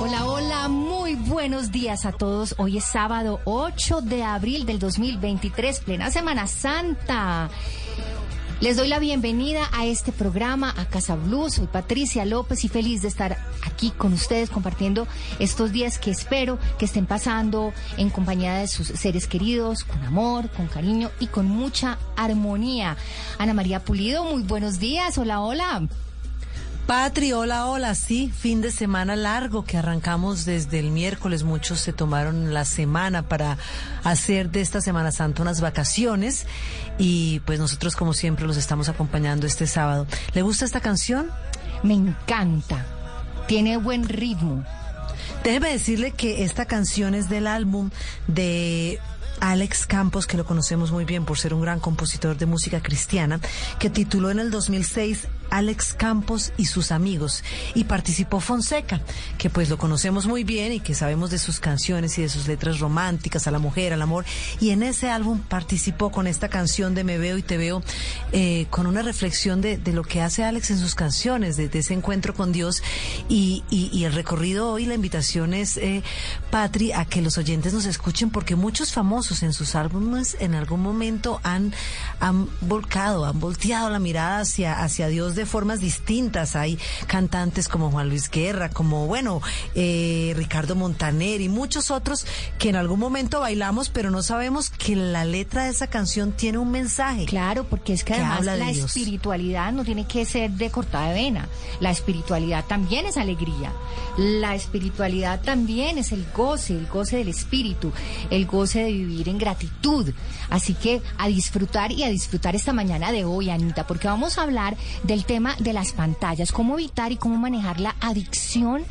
Hola, hola, muy buenos días a todos. Hoy es sábado 8 de abril del 2023, plena Semana Santa. Les doy la bienvenida a este programa, a Casa Blues. Soy Patricia López y feliz de estar aquí con ustedes compartiendo estos días que espero que estén pasando en compañía de sus seres queridos, con amor, con cariño y con mucha armonía. Ana María Pulido, muy buenos días. Hola, hola. Patri, hola, hola, sí, fin de semana largo que arrancamos desde el miércoles. Muchos se tomaron la semana para hacer de esta Semana Santa unas vacaciones y pues nosotros como siempre los estamos acompañando este sábado. ¿Le gusta esta canción? Me encanta, tiene buen ritmo. Déjeme decirle que esta canción es del álbum de Alex Campos, que lo conocemos muy bien por ser un gran compositor de música cristiana, que tituló en el 2006 Alex Campos y sus amigos. Y participó Fonseca, que pues lo conocemos muy bien y que sabemos de sus canciones y de sus letras románticas a la mujer, al amor. Y en ese álbum participó con esta canción de Me veo y te veo eh, con una reflexión de, de, lo que hace Alex en sus canciones, de, ese encuentro con Dios. Y, y, y, el recorrido hoy, la invitación es, eh, Patri, a que los oyentes nos escuchen porque muchos famosos en sus álbumes en algún momento han, han volcado, han volteado la mirada hacia, hacia Dios de formas distintas. Hay cantantes como Juan Luis Guerra, como, bueno, eh, Ricardo Montaner y muchos otros que en algún momento bailamos, pero no sabemos que la letra de esa canción tiene un mensaje. Claro, porque es que, además la espiritualidad no tiene que ser de cortada de vena. La espiritualidad también es alegría. La espiritualidad también es el goce, el goce del espíritu, el goce de vivir en gratitud. Así que a disfrutar y a disfrutar esta mañana de hoy, Anita, porque vamos a hablar del tema de las pantallas, cómo evitar y cómo manejar la adicción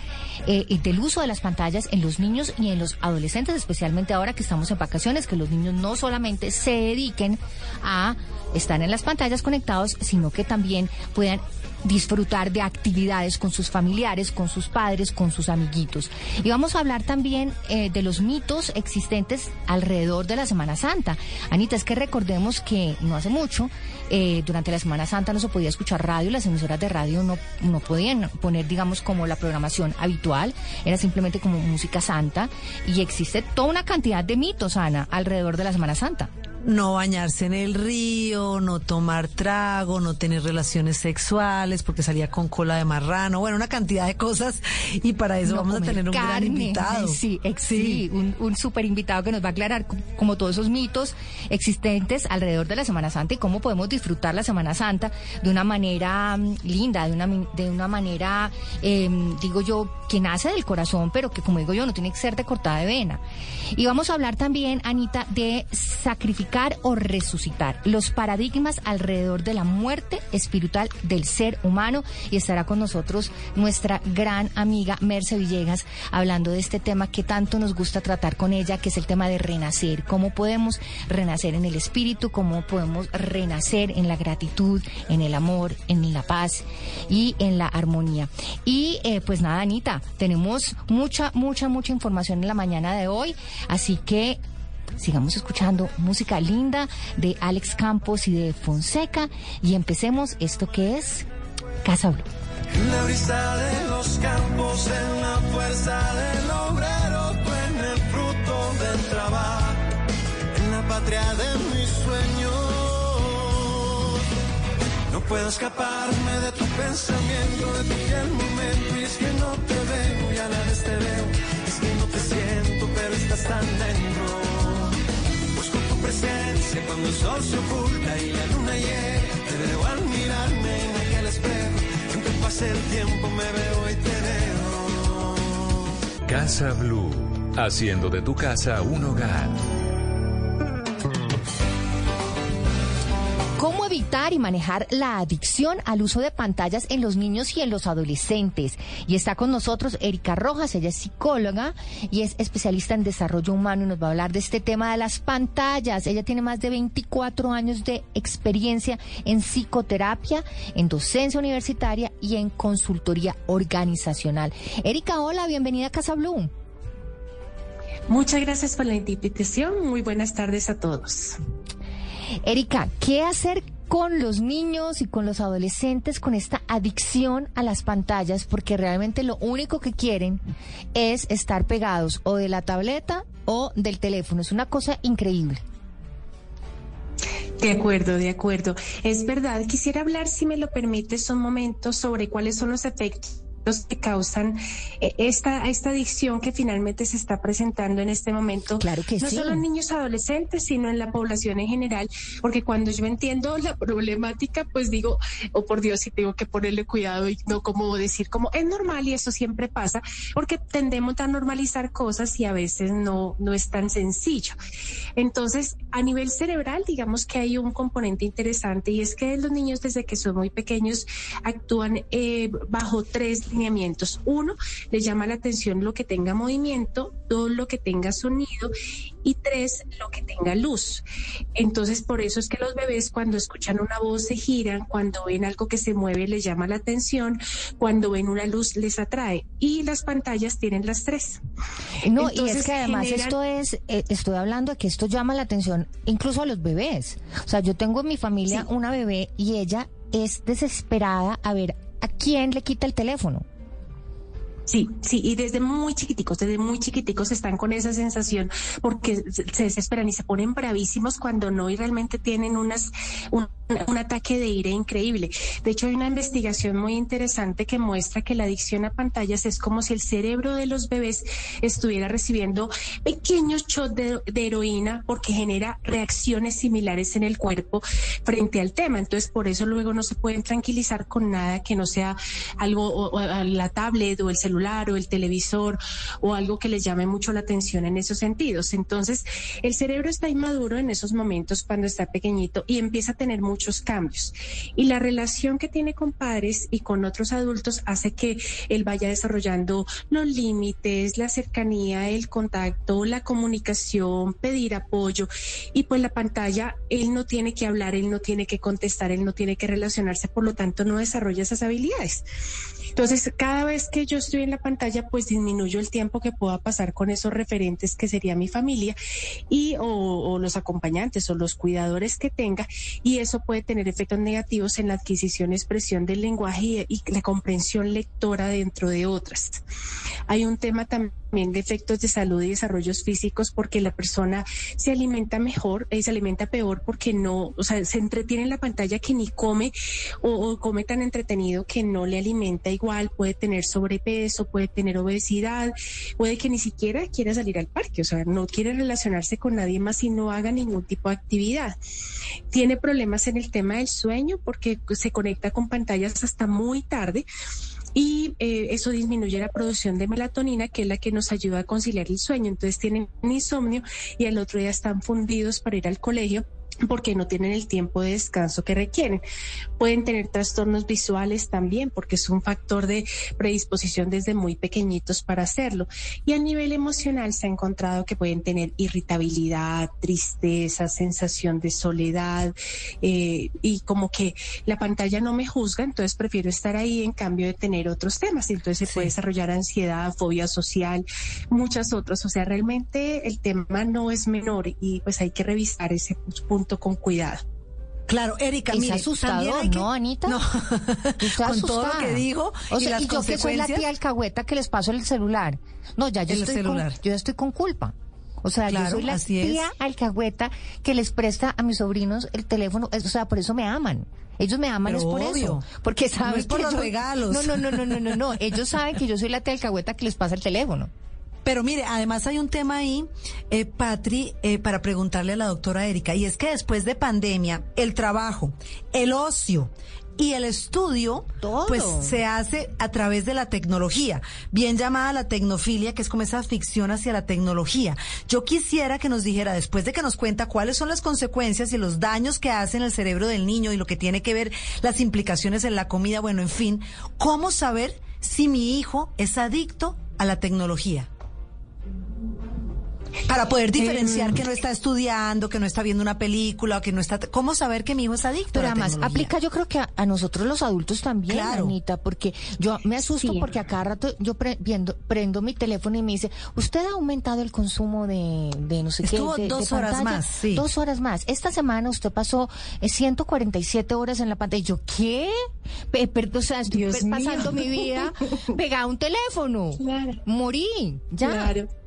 eh, del uso de las pantallas en los niños y en los adolescentes, especialmente ahora que estamos en vacaciones, que los niños no solamente se dediquen a estar en las pantallas conectados, sino que también puedan disfrutar de actividades con sus familiares, con sus padres, con sus amiguitos. Y vamos a hablar también eh, de los mitos existentes alrededor de la Semana Santa. Anita, es que recordemos que no hace mucho, eh, durante la Semana Santa no se podía escuchar radio, las emisoras de radio no, no podían poner, digamos, como la programación habitual, era simplemente como música santa y existe toda una cantidad de mitos, Ana, alrededor de la Semana Santa no bañarse en el río, no tomar trago, no tener relaciones sexuales porque salía con cola de marrano, bueno, una cantidad de cosas y para eso vamos a tener un gran invitado. Sí, sí. un, un super invitado que nos va a aclarar como todos esos mitos existentes alrededor de la Semana Santa y cómo podemos disfrutar la Semana Santa de una manera mm, linda, de una, de una manera, eh, digo yo, que nace del corazón, pero que como digo yo, no tiene que ser de cortada de vena. Y vamos a hablar también, Anita, de sacrificar o resucitar, los paradigmas alrededor de la muerte espiritual del ser humano. Y estará con nosotros nuestra gran amiga Merce Villegas hablando de este tema que tanto nos gusta tratar con ella, que es el tema de renacer. Cómo podemos renacer en el espíritu, cómo podemos renacer en la gratitud, en el amor, en la paz y en la armonía. Y eh, pues nada, Anita, tenemos mucha, mucha, mucha información en la mañana de hoy. Así que sigamos escuchando música linda de Alex Campos y de Fonseca y empecemos esto que es Casa Blue. La brisa de los campos, en la fuerza del obrero, en el fruto del trabajo, en la patria de mis sueños. No puedo escaparme de tu pensamiento, de tu fiel momento, y es que no te veo, ya la vez te veo, es que no te siento, pero estás tan dentro presencia cuando el sol se oculta y la luna llega. Te veo al mirarme en aquel espejo. Aunque pase el tiempo me veo y te veo. Casa Blue, haciendo de tu casa un hogar. Evitar y manejar la adicción al uso de pantallas en los niños y en los adolescentes? Y está con nosotros Erika Rojas, ella es psicóloga y es especialista en desarrollo humano y nos va a hablar de este tema de las pantallas. Ella tiene más de 24 años de experiencia en psicoterapia, en docencia universitaria y en consultoría organizacional. Erika, hola, bienvenida a Casa Blue. Muchas gracias por la invitación. Muy buenas tardes a todos. Erika, ¿qué hacer con los niños y con los adolescentes con esta adicción a las pantallas? Porque realmente lo único que quieren es estar pegados o de la tableta o del teléfono. Es una cosa increíble. De acuerdo, de acuerdo. Es verdad. Quisiera hablar, si me lo permites, un momento sobre cuáles son los efectos que causan eh, esta, esta adicción que finalmente se está presentando en este momento. Claro que no solo en niños adolescentes, sino en la población en general, porque cuando yo entiendo la problemática, pues digo, oh por Dios, si tengo que ponerle cuidado y no como decir como es normal y eso siempre pasa, porque tendemos a normalizar cosas y a veces no, no es tan sencillo. Entonces, a nivel cerebral, digamos que hay un componente interesante y es que los niños desde que son muy pequeños actúan eh, bajo tres lineamientos. Uno, les llama la atención lo que tenga movimiento, dos, lo que tenga sonido y tres, lo que tenga luz. Entonces, por eso es que los bebés cuando escuchan una voz se giran, cuando ven algo que se mueve les llama la atención, cuando ven una luz les atrae y las pantallas tienen las tres. No, y es que además esto es, eh, estoy hablando de que esto llama la atención incluso a los bebés. O sea, yo tengo en mi familia una bebé y ella es desesperada a ver a quién le quita el teléfono. Sí, sí, y desde muy chiquiticos, desde muy chiquiticos están con esa sensación porque se desesperan y se ponen bravísimos cuando no y realmente tienen unas un, ataque de ira increíble. De hecho, hay una investigación muy interesante que muestra que la adicción a pantallas es como si el cerebro de los bebés estuviera recibiendo pequeños shots de, heroína porque genera reacciones similares en el cuerpo frente al tema. Entonces, por eso luego no se pueden tranquilizar con nada que no sea algo, la tablet o el celular o el televisor o algo que les llame mucho la atención en esos sentidos. Entonces, el cerebro está inmaduro en esos momentos cuando está pequeñito y empieza a tener muchos cambios. Y la relación que tiene con padres y con otros adultos hace que él vaya desarrollando los límites, la cercanía, el contacto, la comunicación, pedir apoyo. Y pues la pantalla, él no tiene que hablar, él no tiene que contestar, él no tiene que relacionarse, por lo tanto no desarrolla esas habilidades. Entonces, cada vez que yo estoy en la pantalla, pues disminuyo el tiempo que pueda pasar con esos referentes que sería mi familia y o, los acompañantes o los cuidadores que tenga y eso puede tener efectos negativos en la adquisición expresión del lenguaje y, la comprensión lectora dentro de otras. Hay un tema también de efectos de salud y desarrollos físicos porque la persona se alimenta mejor y eh, se alimenta peor porque no, o sea, se entretiene en la pantalla que ni come o, o come tan entretenido que no le alimenta igual, puede tener sobrepeso puede tener obesidad, puede que ni siquiera quiera salir al parque, o sea, no quiere relacionarse con nadie más y no haga ningún tipo de actividad. Tiene problemas en el tema del sueño porque se conecta con pantallas hasta muy tarde y eh, eso disminuye la producción de melatonina, que es la que nos ayuda a conciliar el sueño. Entonces tienen insomnio y al otro día están fundidos para ir al colegio porque no tienen el tiempo de descanso que requieren. Pueden tener trastornos visuales también, porque es un factor de predisposición desde muy pequeñitos para hacerlo. Y a nivel emocional se ha encontrado que pueden tener irritabilidad, tristeza, sensación de soledad eh, y como que la pantalla no me juzga, entonces prefiero estar ahí en cambio de tener otros temas. Entonces se puede desarrollar ansiedad, fobia social, muchas otras. O sea, realmente el tema no es menor y pues hay que revisar ese punto con cuidado. Claro, Erika, mire, asustador, ¿no, Anita? No, con todo lo que dijo o sea, y, yo que soy la tía alcahueta que les paso el celular. No, ya yo, estoy, Con, yo ya estoy con culpa. O sea, yo soy la tía alcahueta que les presta a mis sobrinos el teléfono. O sea, por eso me aman. Ellos me aman es por eso. Porque saben es por los regalos. No, no, no, no, no, no, no. Ellos saben que yo soy la tía alcahueta que les pasa el teléfono. Pero mire, además hay un tema ahí, eh, Patri, eh, para preguntarle a la doctora Erika, y es que después de pandemia, el trabajo, el ocio, y el estudio pues se hace a través de la tecnología, bien llamada la tecnofilia, que es como esa ficción hacia la tecnología. Yo quisiera que nos dijera, después de que nos cuenta cuáles son las consecuencias y los daños que hace en el cerebro del niño y lo que tiene que ver las implicaciones en la comida, bueno, en fin, cómo saber si mi hijo es adicto a la tecnología. Para poder diferenciar em, que no está estudiando, que no está viendo una película, que no está... ¿Cómo saber que mi hijo es adicto Pero a la además, aplica yo creo que a, nosotros los adultos también, Anita, porque yo me asusto porque a cada rato yo prendo mi teléfono y me dice, usted ha aumentado el consumo de, de no sé Estuvo qué. dos horas más, sí. Dos horas más. Esta semana usted pasó 147 eh, horas en la pantalla. yo, ¿qué? o sea, estoy pasando mi vida pegada a un teléfono. Morí, ya. Claro.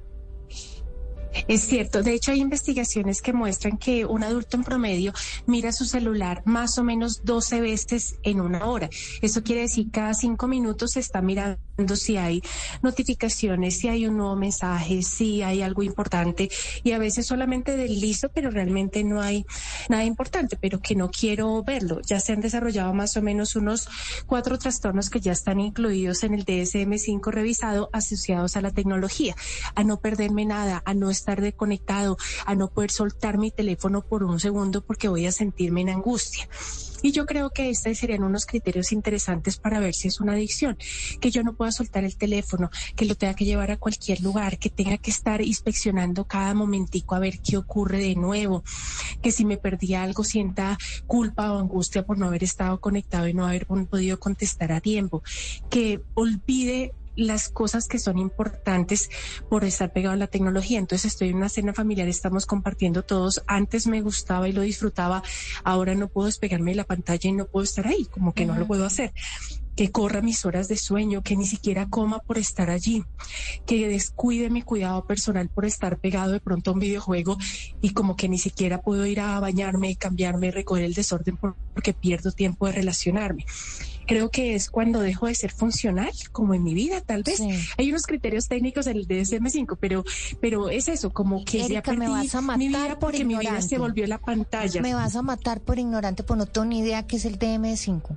Es cierto, de hecho hay investigaciones que muestran que un adulto en promedio mira su celular más o menos 12 veces en una hora. Eso quiere decir cada cinco minutos se está mirando si hay notificaciones, si hay un nuevo mensaje, si hay algo importante y a veces solamente deslizo, pero realmente no hay nada importante, pero que no quiero verlo. Ya se han desarrollado más o menos unos cuatro trastornos que ya están incluidos en el DSM-5 revisado asociados a la tecnología, a no perderme nada, a no estar desconectado, a no poder soltar mi teléfono por un segundo porque voy a sentirme en angustia. Y yo creo que estos serían unos criterios interesantes para ver si es una adicción, que yo no pueda soltar el teléfono, que lo tenga que llevar a cualquier lugar, que tenga que estar inspeccionando cada momentico a ver qué ocurre de nuevo, que si me perdí algo sienta culpa o angustia por no haber estado conectado y no haber podido contestar a tiempo, que olvide las cosas que son importantes por estar pegado a la tecnología. Entonces estoy en una cena familiar, estamos compartiendo todos. Antes me gustaba y lo disfrutaba, ahora no puedo despegarme de la pantalla y no puedo estar ahí, como que no lo puedo hacer que corra mis horas de sueño, que ni siquiera coma por estar allí, que descuide mi cuidado personal por estar pegado de pronto a un videojuego y como que ni siquiera puedo ir a bañarme, cambiarme, recoger el desorden porque pierdo tiempo de relacionarme creo que es cuando dejo de ser funcional, como en mi vida, tal vez. Hay unos criterios técnicos en el DSM-5, pero, pero es eso, como que ya perdí mi vida porque mi vida se volvió la pantalla. Me vas a matar por ignorante, por no tengo ni idea qué es el DSM-5.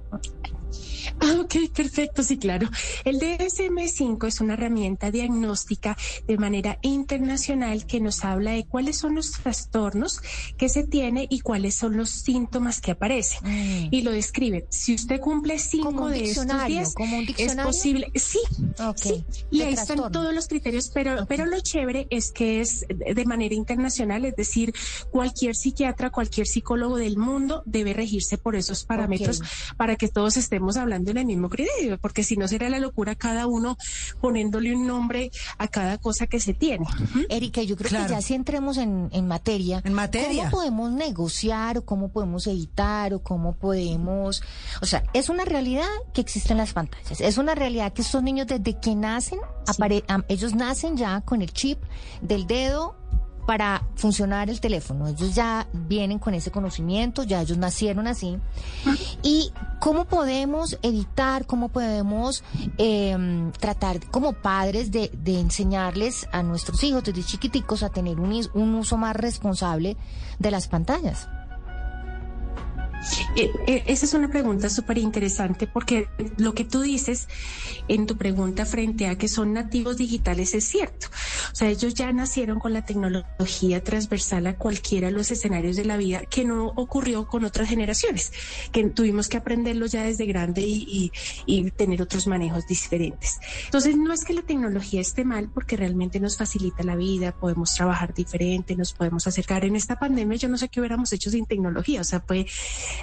Ah, ok, perfecto, sí, claro. El DSM-5 es una herramienta diagnóstica de manera internacional que nos habla de cuáles son los trastornos que se tiene y cuáles son los síntomas que aparecen. Mm. Y lo describe. Si usted cumple cinco de estos días, es posible. Sí, sí. Y ahí están todos los criterios, pero, pero lo chévere es que es de manera internacional, es decir, cualquier psiquiatra, cualquier psicólogo del mundo debe regirse por esos parámetros para que todos estemos hablando en el mismo criterio, porque si no será la locura cada uno poniéndole un nombre a cada cosa que se tiene. Erika, yo creo que ya si entremos en, en materia, en materia, ¿cómo podemos negociar o cómo podemos editar o cómo podemos, o sea, es una realidad que existen las pantallas, es una realidad que estos niños desde que nacen, ellos nacen ya con el chip del dedo para funcionar el teléfono. Ellos ya vienen con ese conocimiento, ya ellos nacieron así. ¿Y cómo podemos editar, cómo podemos em, tratar como padres de, enseñarles a nuestros hijos desde chiquiticos a tener un uso más responsable de las pantallas? Eh, eh, esa es una pregunta súper interesante porque lo que tú dices en tu pregunta frente a que son nativos digitales es cierto. O sea, ellos ya nacieron con la tecnología transversal a cualquiera de los escenarios de la vida que no ocurrió con otras generaciones, que tuvimos que aprenderlo ya desde grande y, y tener otros manejos diferentes. Entonces, no es que la tecnología esté mal porque realmente nos facilita la vida, podemos trabajar diferente, nos podemos acercar. En esta pandemia yo no sé qué hubiéramos hecho sin tecnología, o sea, fue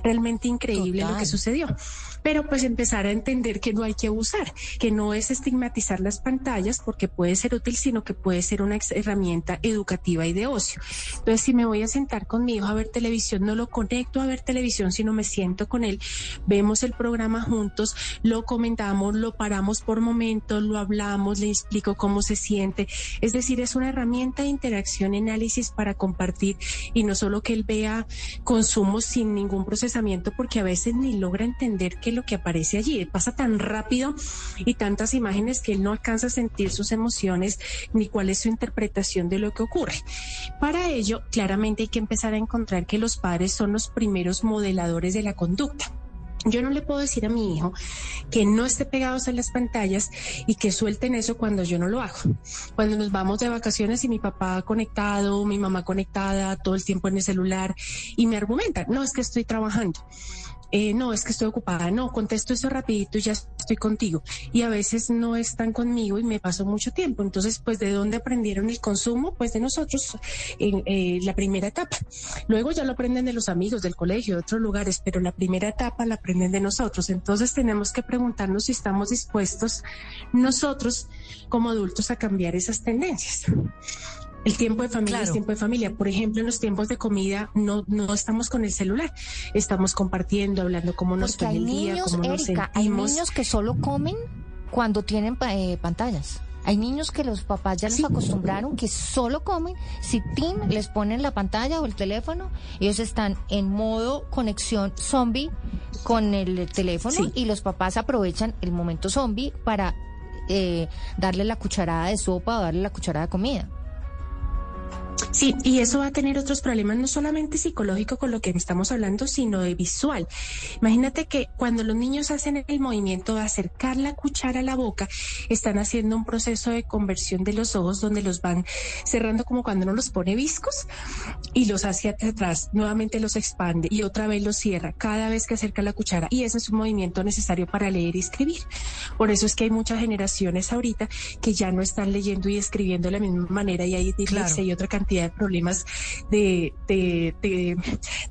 realmente increíble lo que sucedió. Pero pues empezar a entender que no hay que abusar, que no es estigmatizar las pantallas porque puede ser útil, sino que puede ser una herramienta educativa y de ocio. Entonces, si me voy a sentar con mi hijo a ver televisión, no lo conecto a ver televisión, sino me siento con él, vemos el programa juntos, lo comentamos, lo paramos por momentos, lo hablamos, le explico cómo se siente. Es decir, es una herramienta de interacción, análisis para compartir y no solo que él vea consumo sin ningún procesamiento porque a veces ni logra entender qué es lo que aparece allí. Pasa tan rápido y tantas imágenes que él no alcanza a sentir sus emociones ni cuál es su interpretación de lo que ocurre. Para ello, claramente hay que empezar a encontrar que los padres son los primeros modeladores de la conducta. Yo no le puedo decir a mi hijo que no esté pegados a las pantallas y que suelten eso cuando yo no lo hago. Cuando nos vamos de vacaciones y mi papá conectado, mi mamá conectada, todo el tiempo en el celular y me argumenta, no es que estoy trabajando. Eh, no, es que estoy ocupada, no, contesto eso rapidito y ya estoy contigo. Y a veces no están conmigo y me paso mucho tiempo. Entonces, pues, ¿de dónde aprendieron el consumo? Pues de nosotros en eh, la primera etapa. Luego ya lo aprenden de los amigos, del colegio, de otros lugares, pero la primera etapa la aprenden de nosotros. Entonces tenemos que preguntarnos si estamos dispuestos nosotros como adultos a cambiar esas tendencias. El tiempo de familia es tiempo de familia. Por ejemplo, en los tiempos de comida no, no estamos con el celular, estamos compartiendo, hablando cómo nos fue el día, cómo nos sentimos. Hay niños que solo comen cuando tienen eh, pantallas. Hay niños que los papás ya los acostumbraron que solo comen si Tim les ponen la pantalla o el teléfono, ellos están en modo conexión zombie con el teléfono y los papás aprovechan el momento zombie para eh, darle la cucharada de sopa o darle la cucharada de comida. Sí, y eso va a tener otros problemas, no solamente psicológico con lo que estamos hablando, sino de visual. Imagínate que cuando los niños hacen el movimiento de acercar la cuchara a la boca, están haciendo un proceso de conversión de los ojos donde los van cerrando como cuando uno los pone viscos y los hacia atrás, nuevamente los expande y otra vez los cierra cada vez que acerca la cuchara. Y ese es un movimiento necesario para leer y escribir. Por eso es que hay muchas generaciones ahorita que ya no están leyendo y escribiendo de la misma manera y hay dislexia y otra cantidad de problemas de, de,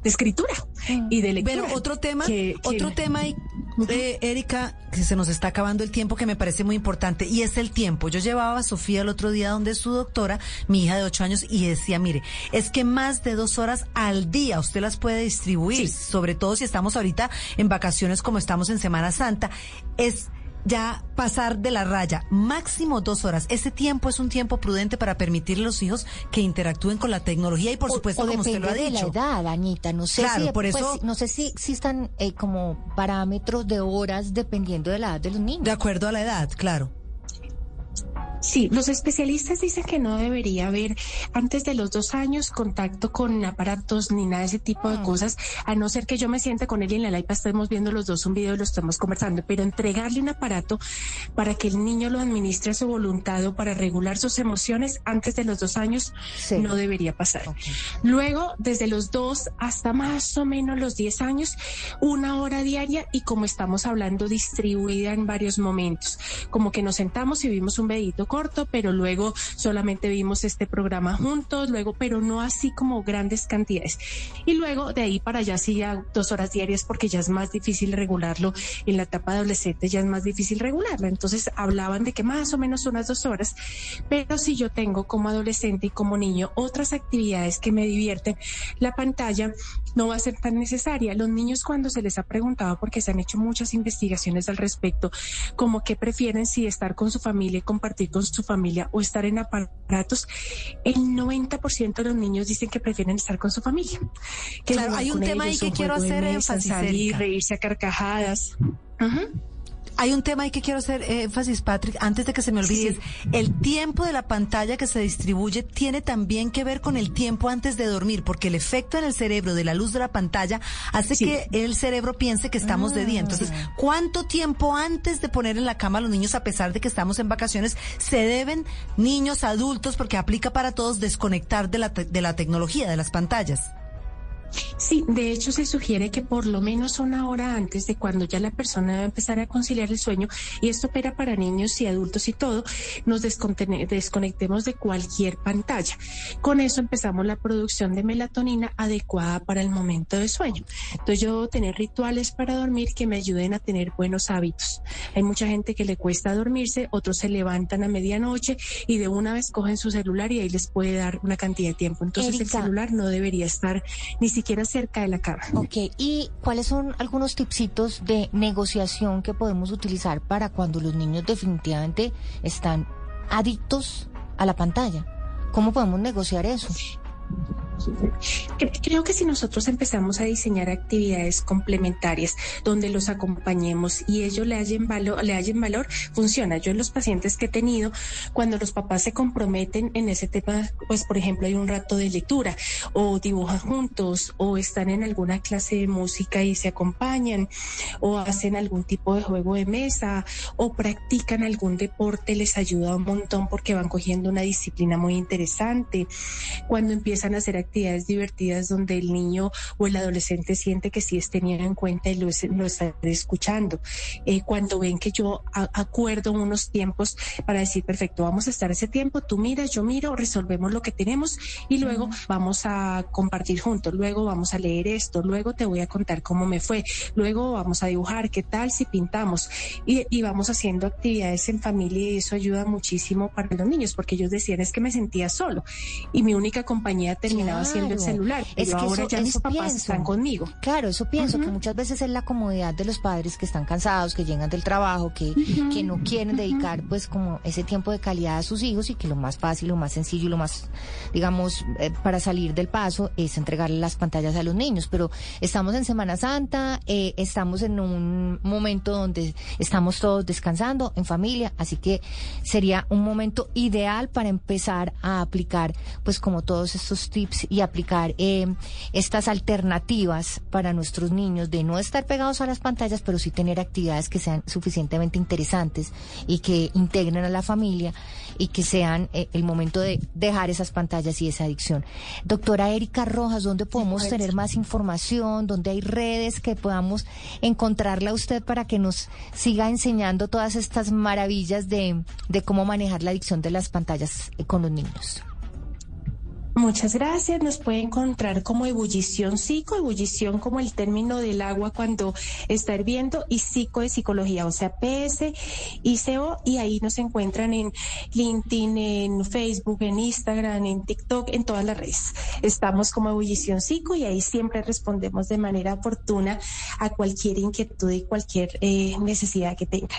escritura mm. y de lectura. Pero otro tema, otro tema, eh, Erika, que se nos está acabando el tiempo que me parece muy importante y es el tiempo. Yo llevaba a Sofía el otro día donde su doctora, mi hija de ocho años, y decía, mire, es que más de dos horas al día usted las puede distribuir, sobre todo si estamos ahorita en vacaciones como estamos en Semana Santa. Es ya pasar de la raya, máximo dos horas. Ese tiempo es un tiempo prudente para permitirle a los hijos que interactúen con la tecnología y por supuesto, como usted lo ha dicho. de la edad, Anita. No sé si, por pues, eso, no sé si existan eh, como parámetros de horas dependiendo de la edad de los niños. De acuerdo a la edad, claro. Sí, los especialistas dicen que no debería haber antes de los dos años contacto con aparatos ni nada de ese tipo de mm. cosas, a no ser que yo me siente con él y en la iPad estemos viendo los dos un video y lo estamos conversando, pero entregarle un aparato para que el niño lo administre a su voluntad o para regular sus emociones antes de los dos años no debería pasar. Luego, desde los dos hasta más o menos los diez años, una hora diaria y como estamos hablando, distribuida en varios momentos, como que nos sentamos y vimos un vedito corto, pero luego solamente vimos este programa juntos, luego, pero no así como grandes cantidades. Y luego de ahí para allá sí ya dos horas diarias porque ya es más difícil regularlo. En la etapa adolescente ya es más difícil regularlo. Entonces hablaban de que más o menos unas dos horas, pero si yo tengo como adolescente y como niño otras actividades que me divierten, la pantalla no va a ser tan necesaria. Los niños cuando se les ha preguntado, porque se han hecho muchas investigaciones al respecto, como que prefieren si estar con su familia y compartir con su familia o estar en aparatos, el 90% de los niños dicen que prefieren estar con su familia. claro, hay un tema ahí que quiero hacer énfasis. Salir, reírse a carcajadas. Hay un tema ahí que quiero hacer énfasis, Patrick, antes de que se me olvide. El tiempo de la pantalla que se distribuye tiene también que ver con el tiempo antes de dormir, porque el efecto en el cerebro de la luz de la pantalla hace que el cerebro piense que estamos de día. Entonces, ah. ¿cuánto tiempo antes de poner en la cama a los niños, a pesar de que estamos en vacaciones, se deben niños, adultos, porque aplica para todos, desconectar de la, de la tecnología, de las pantallas? Sí, de hecho se sugiere que por lo menos una hora antes de cuando ya la persona debe empezar a conciliar el sueño, y esto opera para niños y adultos y todo, nos desconectemos de cualquier pantalla. Con eso empezamos la producción de melatonina adecuada para el momento de sueño. Entonces yo debo tener rituales para dormir que me ayuden a tener buenos hábitos. Hay mucha gente que le cuesta dormirse, otros se levantan a medianoche y de una vez cogen su celular y ahí les puede dar una cantidad de tiempo. Entonces el celular no debería estar ni siquiera siquiera cerca de la cama. Ok, ¿y cuáles son algunos tipsitos de negociación que podemos utilizar para cuando los niños definitivamente están adictos a la pantalla? ¿Cómo podemos negociar eso? Creo que si nosotros empezamos a diseñar actividades complementarias donde los acompañemos y ellos le hallen valor, le hallen valor, funciona. Yo en los pacientes que he tenido, cuando los papás se comprometen en ese tema, pues por ejemplo hay un rato de lectura o dibujan juntos o están en alguna clase de música y se acompañan o hacen algún tipo de juego de mesa o practican algún deporte, les ayuda un montón porque van cogiendo una disciplina muy interesante. Cuando empiezan a hacer actividades divertidas donde el niño o el adolescente siente que sí es tenido en cuenta y lo, lo está escuchando. Eh, cuando ven que yo acuerdo unos tiempos para decir, perfecto, vamos a estar ese tiempo, tú miras, yo miro, resolvemos lo que tenemos y luego vamos a compartir juntos, luego vamos a leer esto, luego te voy a contar cómo me fue, luego vamos a dibujar, qué tal si pintamos y, y vamos haciendo actividades en familia y eso ayuda muchísimo para los niños porque ellos decían es que me sentía solo y mi única compañía terminaba siendo el celular. Pero es que ahora ya mis papás están conmigo. Claro, eso pienso, que muchas veces es la comodidad de los padres que están cansados, que llegan del trabajo, que, que no quieren dedicar pues como ese tiempo de calidad a sus hijos y que lo más fácil, lo más sencillo y lo más, digamos, eh, para salir del paso es entregarle las pantallas a los niños. Pero estamos en Semana Santa, eh, estamos en un momento donde estamos todos descansando en familia, así que sería un momento ideal para empezar a aplicar pues como todos estos tips y aplicar eh, estas alternativas para nuestros niños de no estar pegados a las pantallas, pero sí tener actividades que sean suficientemente interesantes y que integren a la familia y que sean eh, el momento de dejar esas pantallas y esa adicción. Doctora Erika Rojas, ¿dónde podemos tener más información? ¿Dónde hay redes que podamos encontrarla usted para que nos siga enseñando todas estas maravillas de, de cómo manejar la adicción de las pantallas eh, con los niños? Muchas gracias. Nos puede encontrar como ebullición psico, ebullición como el término del agua cuando está hirviendo y psico de psicología, o sea, PS y CO y ahí nos encuentran en LinkedIn, en Facebook, en Instagram, en TikTok, en todas las redes. Estamos como ebullición psico y ahí siempre respondemos de manera oportuna a cualquier inquietud y cualquier eh, necesidad que tenga.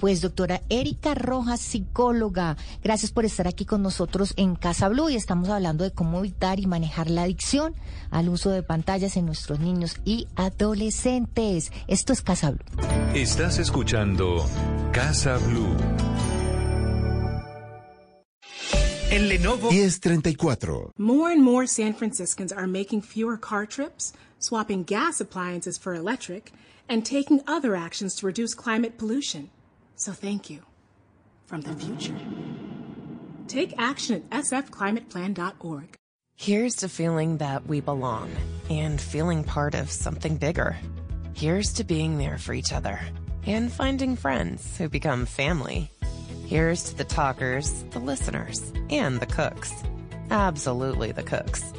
Pues doctora Erika Rojas, psicóloga, gracias por estar aquí con nosotros en Casa Blue y estamos hablando de cómo evitar y manejar la adicción al uso de pantallas en nuestros niños y adolescentes. Esto es Casa Blue. Estás escuchando Casa Blue. El Lenovo 1034. More and more San Franciscans are making fewer car trips, swapping gas appliances for electric, and taking other actions to reduce climate pollution. So thank you from the future. Take action at sfclimateplan.org. Here's to feeling that we belong and feeling part of something bigger. Here's to being there for each other and finding friends who become family. Here's to the talkers, the listeners, and the cooks. Absolutely the cooks.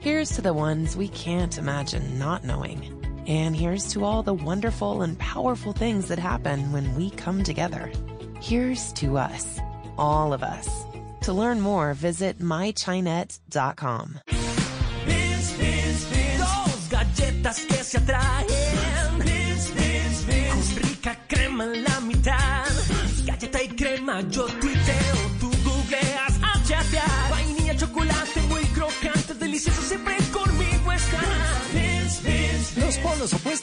Here's to the ones we can't imagine not knowing. And here's to all the wonderful and powerful things that happen when we come together. Here's to us, all of us. To learn more, visit mychinet.com. Dos galletas que se atraen. Con rica crema en la mitad. Galleta y crema, yo tuiteo, tú googleas. Vainilla, chocolate, muy crocante, delicioso, siempre conmigo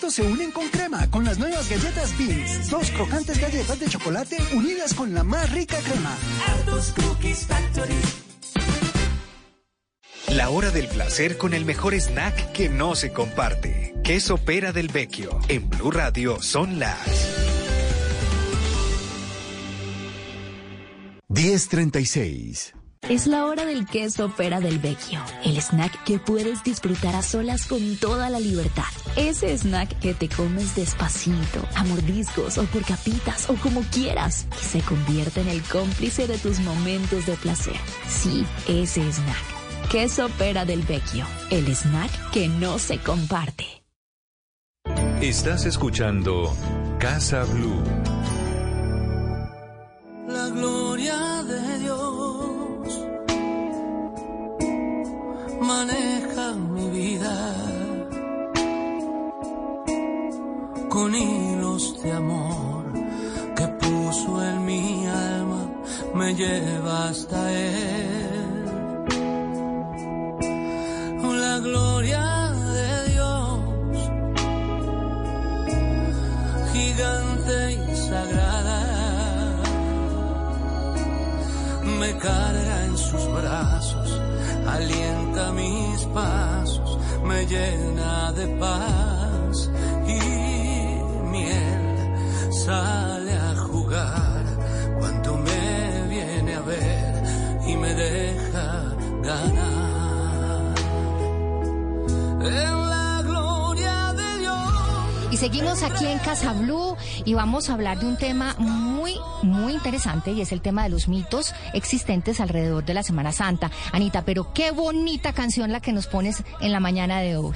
se unen con crema con las nuevas galletas Beans. Dos crocantes galletas de chocolate unidas con la más rica crema. Altos Cookies Factory. La hora del placer con el mejor snack que no se comparte. Queso pera del Vecchio. En Blue Radio son las 10:36. Es la hora del queso pera del vecchio, el snack que puedes disfrutar a solas con toda la libertad. Ese snack que te comes despacito, a mordiscos o por capitas o como quieras y se convierte en el cómplice de tus momentos de placer. Sí, ese snack. Queso pera del vecchio, el snack que no se comparte. Estás escuchando Casa Blue. La gloria maneja mi vida con hilos de amor que puso en mi alma, me lleva hasta él. La gloria de Dios, gigante y sagrada, me carga en sus brazos alienta mis pasos, me llena de paz y miel sale a jugar cuando me viene a ver y me deja ganar. Seguimos aquí en Casa Blue y vamos a hablar de un tema muy, muy interesante y es el tema de los mitos existentes alrededor de la Semana Santa. Anita, pero qué bonita canción la que nos pones en la mañana de hoy.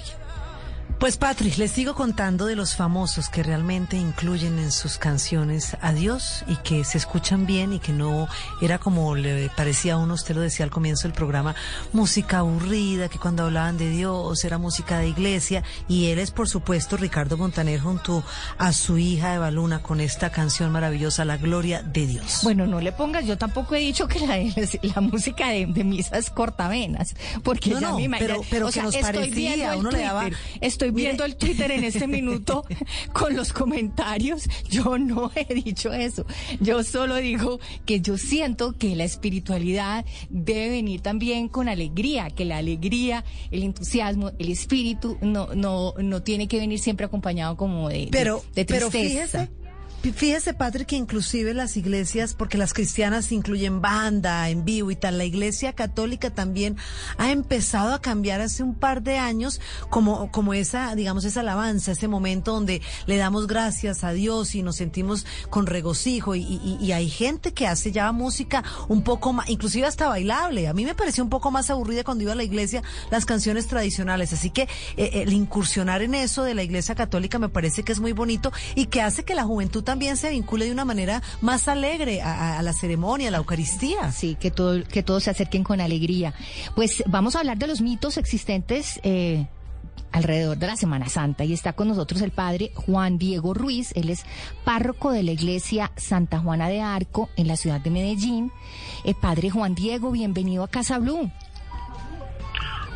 Pues Patrick, les sigo contando de los famosos que realmente incluyen en sus canciones a Dios y que se escuchan bien y que no era como le parecía a uno, usted lo decía al comienzo del programa, música aburrida, que cuando hablaban de Dios era música de iglesia y él es por supuesto Ricardo Montaner junto a su hija Eva Luna con esta canción maravillosa, La Gloria de Dios. Bueno, no le pongas, yo tampoco he dicho que la, la música de, de misa es cortavenas, porque no, ya no, me pero, pero que nos parecía, uno le daba... Estoy viendo el Twitter en este minuto con los comentarios. Yo no he dicho eso. Yo solo digo que yo siento que la espiritualidad debe venir también con alegría, que la alegría, el entusiasmo, el espíritu no no no tiene que venir siempre acompañado como de, pero, de, Pero tristeza. fíjese, Fíjese, padre, que inclusive las iglesias, porque las cristianas incluyen banda, en vivo y tal, la iglesia católica también ha empezado a cambiar hace un par de años como, como esa, digamos, esa alabanza, ese momento donde le damos gracias a Dios y nos sentimos con regocijo y, y, y hay gente que hace ya música un poco más, inclusive hasta bailable. A mí me pareció un poco más aburrida cuando iba a la iglesia las canciones tradicionales. Así que eh, el incursionar en eso de la iglesia católica me parece que es muy bonito y que hace que la juventud también se vincule de una manera más alegre a, a la ceremonia, a la Eucaristía. Sí, que, todo, que todos se acerquen con alegría. Pues vamos a hablar de los mitos existentes. Eh, alrededor de la Semana Santa y está con nosotros el padre Juan Diego Ruiz, él es párroco de la iglesia Santa Juana de Arco en la ciudad de Medellín. Eh, padre Juan Diego, bienvenido a Casa Blue.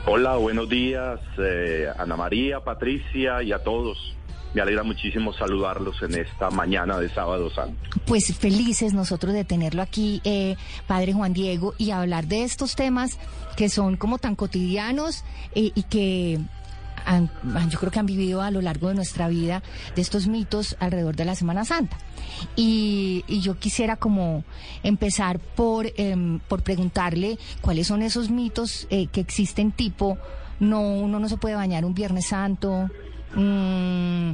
Hola, buenos días, eh, Ana María, Patricia y a todos. Me alegra muchísimo saludarlos en esta mañana de sábado santo. Pues felices nosotros de tenerlo aquí, eh, Padre Juan Diego, y hablar de estos temas que son como tan cotidianos eh, y que yo creo que han vivido a lo largo de nuestra vida de estos mitos alrededor de la Semana Santa. Y, yo quisiera como empezar por, eh, por preguntarle cuáles son esos mitos eh, que existen tipo, no, uno no se puede bañar un Viernes Santo, Mm,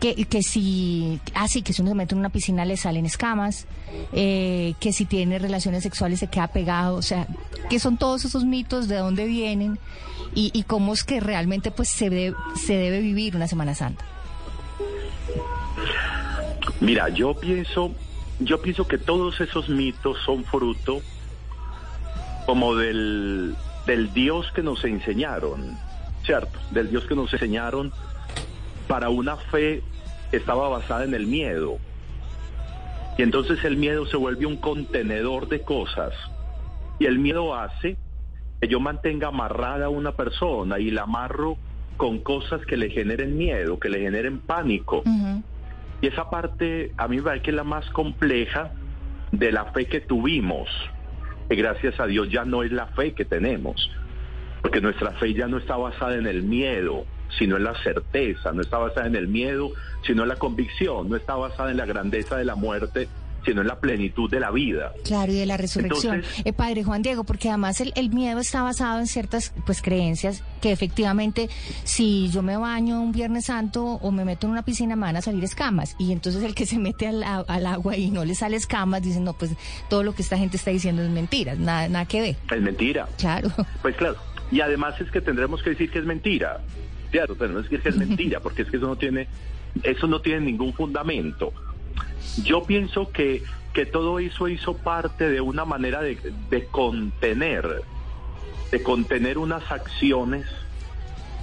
que, que si, ah, sí, que si uno se mete en una piscina le salen escamas, eh, que si tiene relaciones sexuales se queda pegado, o sea, que son todos esos mitos, de dónde vienen y, cómo es que realmente pues se, debe, se debe vivir una Semana Santa. Mira, yo pienso, yo pienso que todos esos mitos son fruto como del, del Dios que nos enseñaron, ¿cierto? Del Dios que nos enseñaron para una fe estaba basada en el miedo. Y entonces el miedo se vuelve un contenedor de cosas. Y el miedo hace que yo mantenga amarrada a una persona y la amarro con cosas que le generen miedo, que le generen pánico. Y esa parte a mí me parece que es la más compleja de la fe que tuvimos, que gracias a Dios ya no es la fe que tenemos, porque nuestra fe ya no está basada en el miedo, sino en la certeza, no está basada en el miedo, sino en la convicción, no está basada en la grandeza de la muerte, sino en la plenitud de la vida. Claro, y de la resurrección. eh, padre Juan Diego, porque además el, el, miedo está basado en ciertas pues creencias que efectivamente si yo me baño un Viernes Santo o me meto en una piscina me van a salir escamas. Y entonces el que se mete al, al agua y no le sale escamas, dice, no, pues todo lo que esta gente está diciendo es mentira, nada, nada que ver. Es mentira. Claro. Pues claro. Y además es que tendremos que decir que es mentira. Claro, tenemos que decir que es mentira, porque es que eso no tiene, eso no tiene ningún fundamento. Yo pienso que, que todo eso hizo parte de una manera de, de contener, de contener unas acciones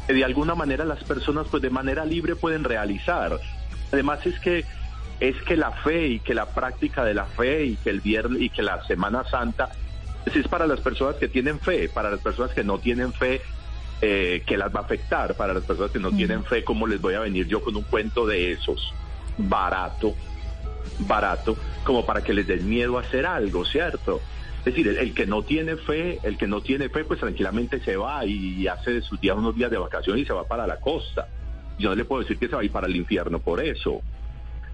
que de alguna manera las personas pues de manera libre pueden realizar. Además es que es que la fe y que la práctica de la fe y que el viernes y que la Semana Santa pues es para las personas que tienen fe, para las personas que no tienen fe eh, que las va a afectar, para las personas que no mm. tienen fe, ¿cómo les voy a venir yo con un cuento de esos? Barato, barato, como para que les den miedo a hacer algo, ¿cierto? Es decir, el, el, que no tiene fe, el que no tiene fe, pues tranquilamente se va y hace de sus días unos días de vacaciones y se va para la costa. Yo no le puedo decir que se va a ir para el infierno por eso.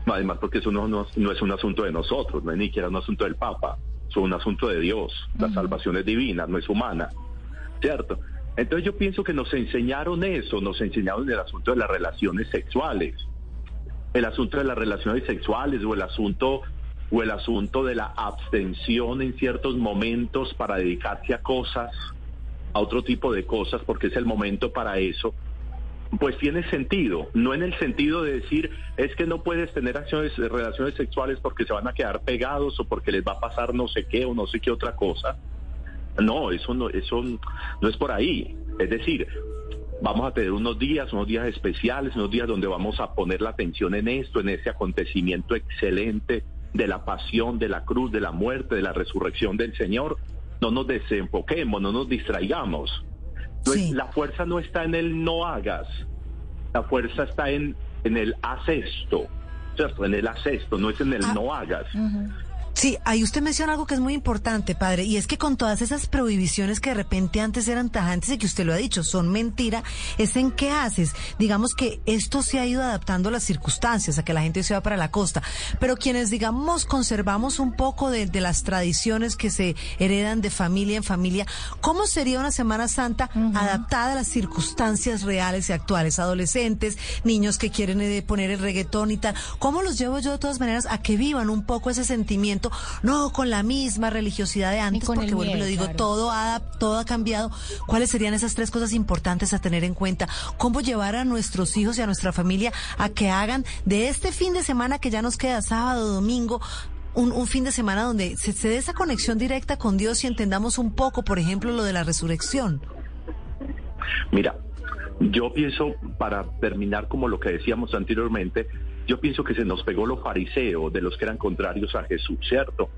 Además, porque eso no, no, no es un asunto de nosotros, no es ni siquiera un asunto del Papa, es un asunto de Dios. La salvación es divina, no es humana, ¿cierto? Entonces yo pienso que nos enseñaron eso, nos enseñaron el asunto de las relaciones sexuales. el asunto de las relaciones sexuales o el asunto o el asunto de la abstención en ciertos momentos para dedicarse a cosas, a otro tipo de cosas, porque es el momento para eso, pues tiene sentido, no en el sentido de decir es que no puedes tener acciones, relaciones sexuales porque se van a quedar pegados o porque les va a pasar no sé qué o no sé qué otra cosa. No, eso no, eso no es por ahí. Es decir, vamos a tener unos días, unos días especiales, unos días donde vamos a poner la atención en esto, en ese acontecimiento excelente de la pasión, de la cruz, de la muerte, de la resurrección del Señor. No nos desenfoquemos, no nos distraigamos. La fuerza no está en el no hagas, la fuerza está en, en el haz esto, ¿cierto? En el haz esto, no es en el ah. no hagas. Sí, ahí usted menciona algo que es muy importante, padre, y es que con todas esas prohibiciones que de repente antes eran tajantes y que usted lo ha dicho, son mentira, es en qué haces. Digamos que esto se ha ido adaptando a las circunstancias, a que la gente se va para la costa, pero quienes, digamos, conservamos un poco de, las tradiciones que se heredan de familia en familia, ¿cómo sería una Semana Santa adaptada a las circunstancias reales y actuales? Adolescentes, niños que quieren eh, poner el reggaetón y tal, ¿cómo los llevo yo de todas maneras a que vivan un poco ese sentimiento? No con la misma religiosidad de antes, porque vuelvo y lo digo, todo, ha, todo ha cambiado. ¿Cuáles serían esas tres cosas importantes a tener en cuenta? ¿Cómo llevar a nuestros hijos y a nuestra familia a que hagan de este fin de semana que ya nos queda sábado, domingo, un, fin de semana donde se, se dé esa conexión directa con Dios y entendamos un poco, por ejemplo, lo de la resurrección? Mira, yo pienso, para terminar como lo que decíamos anteriormente, yo pienso que se nos pegó lo fariseo de los que eran contrarios a Jesús, ¿cierto?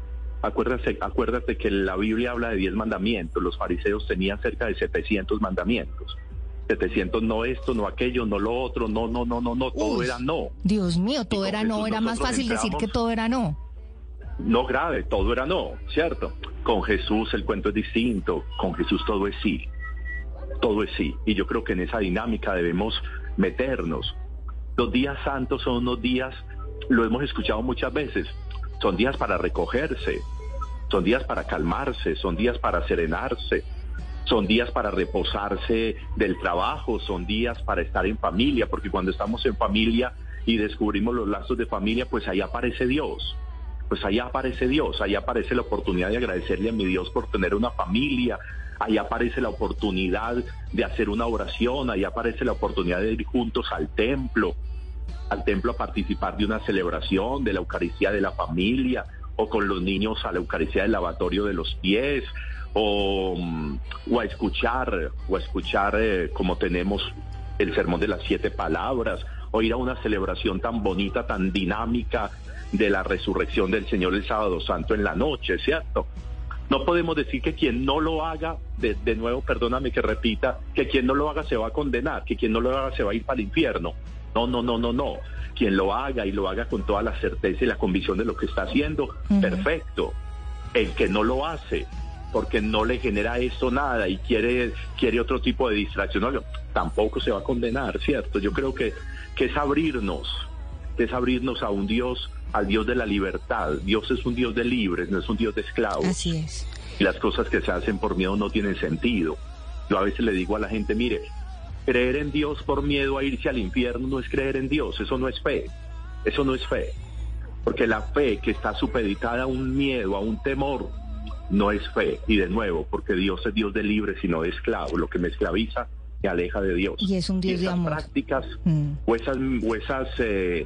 Acuérdate, acuérdate que la Biblia habla de 10 mandamientos, los fariseos tenían cerca de 700 mandamientos. 700 no esto, no aquello, no lo otro, no, no, no, no, no, todo era no. Dios mío, todo era no, era más fácil decir que todo era no. No grave, todo era no, ¿cierto? Con Jesús el cuento es distinto, con Jesús todo es sí, todo es sí. Y yo creo que en esa dinámica debemos meternos. Los días santos son unos días, lo hemos escuchado muchas veces, son días para recogerse, son días para calmarse, son días para serenarse, son días para reposarse del trabajo, son días para estar en familia, porque cuando estamos en familia y descubrimos los lazos de familia, pues ahí aparece Dios. Pues ahí aparece Dios, ahí aparece la oportunidad de agradecerle a mi Dios por tener una familia, ahí aparece la oportunidad de hacer una oración, ahí aparece la oportunidad de ir juntos al templo, al templo a participar de una celebración de la Eucaristía de la familia o con los niños a la Eucaristía del lavatorio de los pies o, mm, o a escuchar o a escuchar eh, como tenemos el sermón de las siete palabras o ir a una celebración tan bonita, tan dinámica de la resurrección del Señor el sábado santo en la noche, ¿cierto? No podemos decir que quien no lo haga, de, de, nuevo, perdóname que repita, que quien no lo haga se va a condenar, que quien no lo haga se va a ir para el infierno. No, no, no, no, no. Quien lo haga y lo haga con toda la certeza y la convicción de lo que está haciendo, perfecto. El que no lo hace, porque no le genera esto nada y quiere, quiere otro tipo de distracción, tampoco se va a condenar, ¿cierto? Yo creo que, que es abrirnos, es abrirnos a un Dios al Dios de la libertad. Dios es un Dios de libres, no es un Dios de esclavos. Así es. Y las cosas que se hacen por miedo no tienen sentido. Yo a veces le digo a la gente, mire, creer en Dios por miedo a irse al infierno no es creer en Dios, eso no es fe. Eso no es fe. Porque la fe que está supeditada a un miedo, a un temor, no es fe. Y de nuevo, porque Dios es Dios de libres y no de esclavo. Lo que me esclaviza me aleja de Dios. Y es un Dios de amor. prácticas mm. o esas, o esas eh,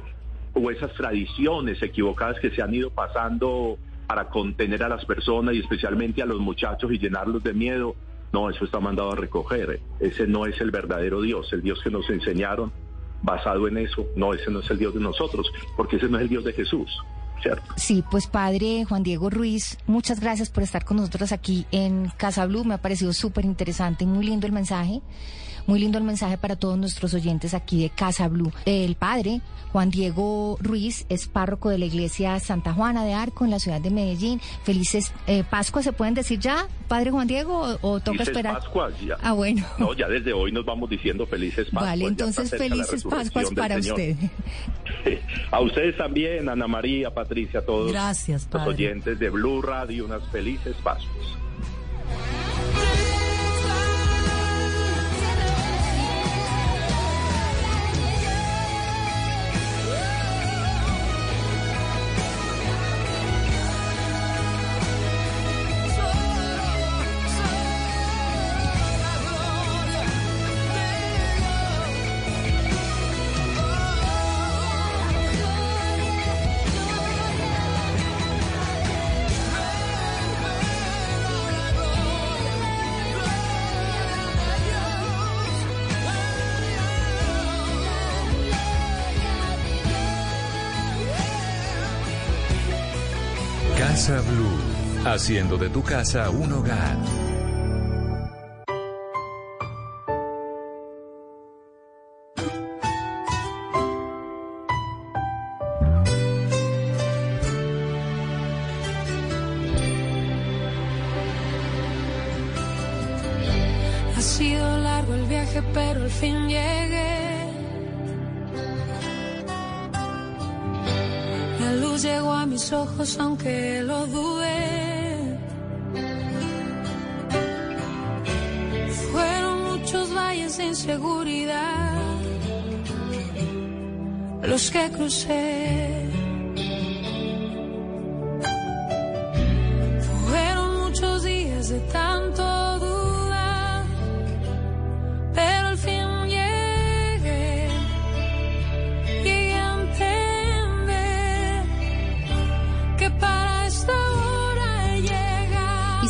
o esas tradiciones equivocadas que se han ido pasando para contener a las personas y especialmente a los muchachos y llenarlos de miedo, no, eso está mandado a recoger. Ese no es el verdadero Dios, el Dios que nos enseñaron basado en eso, no, ese no es el Dios de nosotros, porque ese no es el Dios de Jesús. ¿Cierto? Sí, pues padre Juan Diego Ruiz, muchas gracias por estar con nosotros aquí en Casa Blue. Me ha parecido súper interesante y muy lindo el mensaje. Muy lindo el mensaje para todos nuestros oyentes aquí de Casa Blue. El padre Juan Diego Ruiz es párroco de la iglesia Santa Juana de Arco en la ciudad de Medellín. Felices eh, Pascuas, ¿se pueden decir ya, padre Juan Diego, o, toca esperar? Pascuas, ya. Ah, bueno. No, ya desde hoy nos vamos diciendo felices Pascuas. Vale, entonces felices Pascuas para usted. A ustedes también, Ana María, Patricia, a todos Gracias, los oyentes de Blue Radio, unas felices Pascuas. Haciendo de tu casa un hogar. Mis ojos, aunque lo dudé. Fueron muchos valles de inseguridad los que crucé. Fueron muchos días de tanto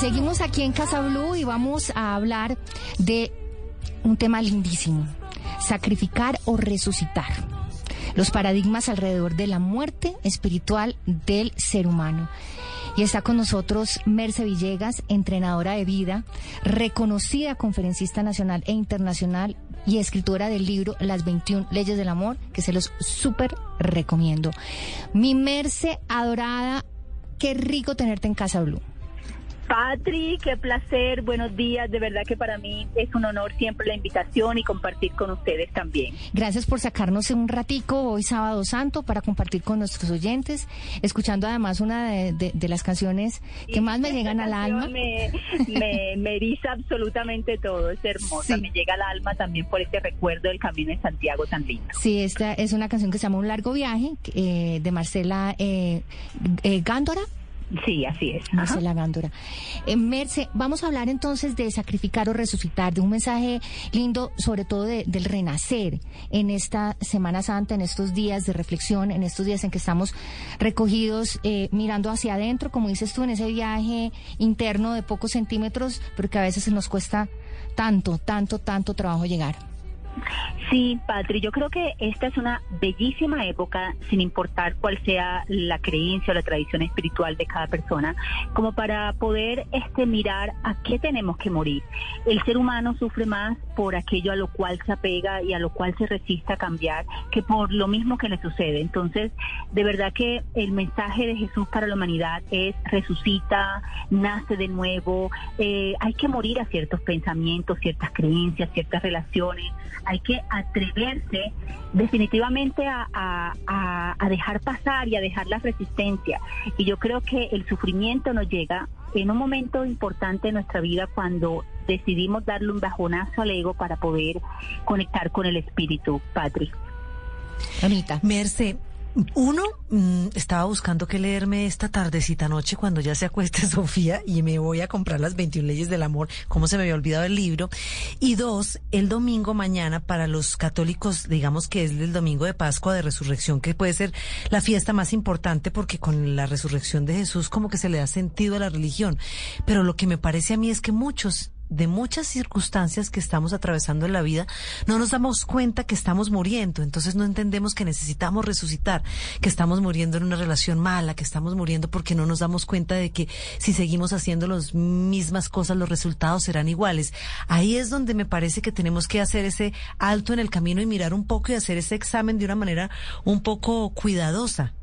seguimos aquí en Casa Blue y vamos a hablar de un tema lindísimo, sacrificar o resucitar. Los paradigmas alrededor de la muerte espiritual del ser humano. Y está con nosotros Merce Villegas, entrenadora de vida, reconocida conferencista nacional e internacional y escritora del libro Las 21 leyes del amor, que se los súper recomiendo. Mi Merce adorada, qué rico tenerte en Casa Blue. Patri, qué placer, buenos días, de verdad que para mí es un honor siempre la invitación y compartir con ustedes también. Gracias por sacarnos un ratico hoy sábado santo para compartir con nuestros oyentes, escuchando además una de, de- de las canciones que más me llegan al alma. Me, me, me eriza absolutamente todo, es hermosa, me llega al alma también por este recuerdo del Camino de Santiago tan lindo. Sí, esta es una canción que se llama Un largo viaje eh, de Marcela eh, eh, Gándora. Sí, así es. Marcela Gándora. Eh, Merce, vamos a hablar entonces de sacrificar o resucitar, de un mensaje lindo, sobre todo de- del renacer en esta Semana Santa, en estos días de reflexión, en estos días en que estamos recogidos eh, mirando hacia adentro, como dices tú, en ese viaje interno de pocos centímetros, pero que a veces nos cuesta tanto, tanto, tanto trabajo llegar. Sí, Patri, yo creo que esta es una bellísima época, sin importar cuál sea la creencia o la tradición espiritual de cada persona, como para poder este mirar a qué tenemos que morir. El ser humano sufre más por aquello a lo cual se apega y a lo cual se resiste a cambiar que por lo mismo que le sucede. Entonces, de verdad que el mensaje de Jesús para la humanidad es resucita, nace de nuevo, eh, hay que morir a ciertos pensamientos, ciertas creencias, ciertas relaciones, hay que atreverse definitivamente a, a- a- a dejar pasar y a dejar la resistencia. Y yo creo que el sufrimiento nos llega en un momento importante de nuestra vida cuando decidimos darle un bajonazo al ego para poder conectar con el espíritu, Patri. Anita. Merce, uno, mm, estaba buscando qué leerme esta tardecita noche cuando ya se acueste Sofía y me voy a comprar las 21 leyes del amor, como se me había olvidado el libro. Y dos, el domingo mañana para los católicos, digamos que es el domingo de Pascua de Resurrección, que puede ser la fiesta más importante porque con la resurrección de Jesús como que se le da sentido a la religión. Pero lo que me parece a mí es que muchos de muchas circunstancias que estamos atravesando en la vida, no nos damos cuenta que estamos muriendo, entonces no entendemos que necesitamos resucitar, que estamos muriendo en una relación mala, que estamos muriendo porque no nos damos cuenta de que si seguimos haciendo las mismas cosas, los resultados serán iguales. Ahí es donde me parece que tenemos que hacer ese alto en el camino y mirar un poco y hacer ese examen de una manera un poco cuidadosa.